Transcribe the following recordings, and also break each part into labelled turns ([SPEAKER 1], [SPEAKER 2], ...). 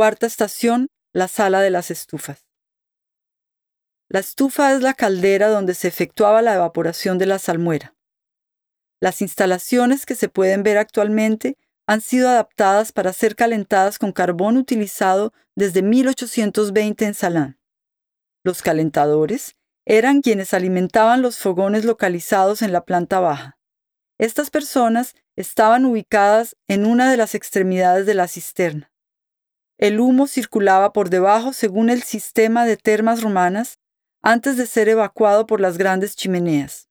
[SPEAKER 1] Cuarta estación, la sala de las estufas. La estufa es la caldera donde se efectuaba la evaporación de la salmuera. Las instalaciones que se pueden ver actualmente han sido adaptadas para ser calentadas con carbón utilizado desde 1820 en Salán. Los calentadores eran quienes alimentaban los fogones localizados en la planta baja. Estas personas estaban ubicadas en una de las extremidades de la cisterna. El humo circulaba por debajo según el sistema de termas romanas antes de ser evacuado por las grandes chimeneas.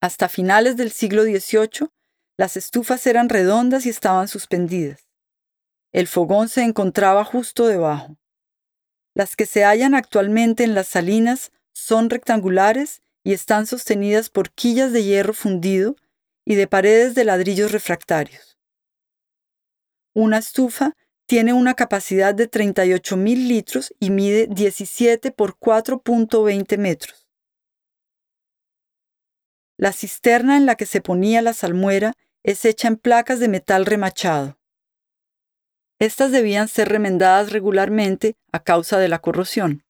[SPEAKER 1] Hasta finales del siglo XVIII, las estufas eran redondas y estaban suspendidas. El fogón se encontraba justo debajo. Las que se hallan actualmente en las salinas son rectangulares y están sostenidas por quillas de hierro fundido y de paredes de ladrillos refractarios. Una estufa tiene una capacidad de 38.000 litros y mide 17 por 4.20 metros. La cisterna en la que se ponía la salmuera es hecha en placas de metal remachado. Estas debían ser remendadas regularmente a causa de la corrosión.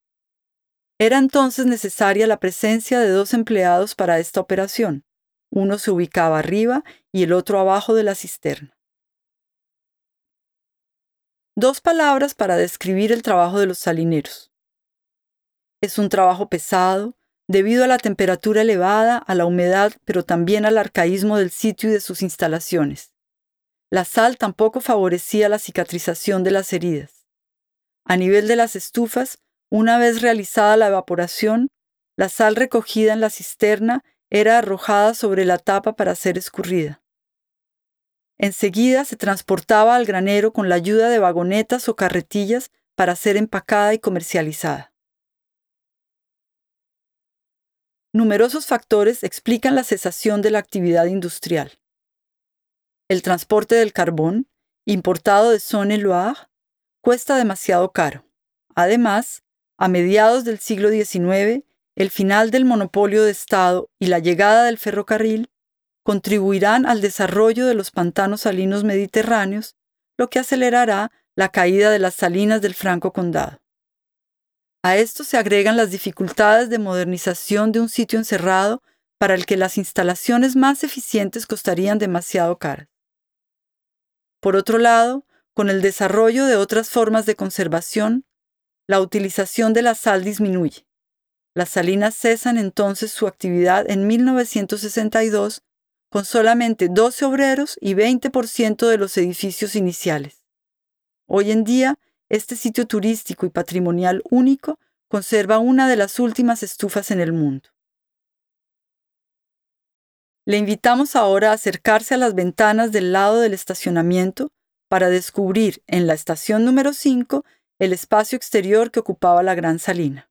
[SPEAKER 1] Era entonces necesaria la presencia de dos empleados para esta operación. Uno se ubicaba arriba y el otro abajo de la cisterna. Dos palabras para describir el trabajo de los salineros. Es un trabajo pesado, debido a la temperatura elevada, a la humedad, pero también al arcaísmo del sitio y de sus instalaciones. La sal tampoco favorecía la cicatrización de las heridas. A nivel de las estufas, una vez realizada la evaporación, la sal recogida en la cisterna era arrojada sobre la tapa para ser escurrida. Enseguida se transportaba al granero con la ayuda de vagonetas o carretillas para ser empacada y comercializada. Numerosos factores explican la cesación de la actividad industrial. El transporte del carbón, importado de Saône-et-Loire, cuesta demasiado caro. Además, a mediados del siglo XIX, el final del monopolio de Estado y la llegada del ferrocarril contribuirán al desarrollo de los pantanos salinos mediterráneos, lo que acelerará la caída de las salinas del Franco Condado. A esto se agregan las dificultades de modernización de un sitio encerrado para el que las instalaciones más eficientes costarían demasiado caras. Por otro lado, con el desarrollo de otras formas de conservación, la utilización de la sal disminuye. Las salinas cesan entonces su actividad en 1962 con solamente 12 obreros y 20% de los edificios iniciales. Hoy en día, este sitio turístico y patrimonial único conserva una de las últimas estufas en el mundo. Le invitamos ahora a acercarse a las ventanas del lado del estacionamiento para descubrir en la estación número 5 el espacio exterior que ocupaba la gran salina.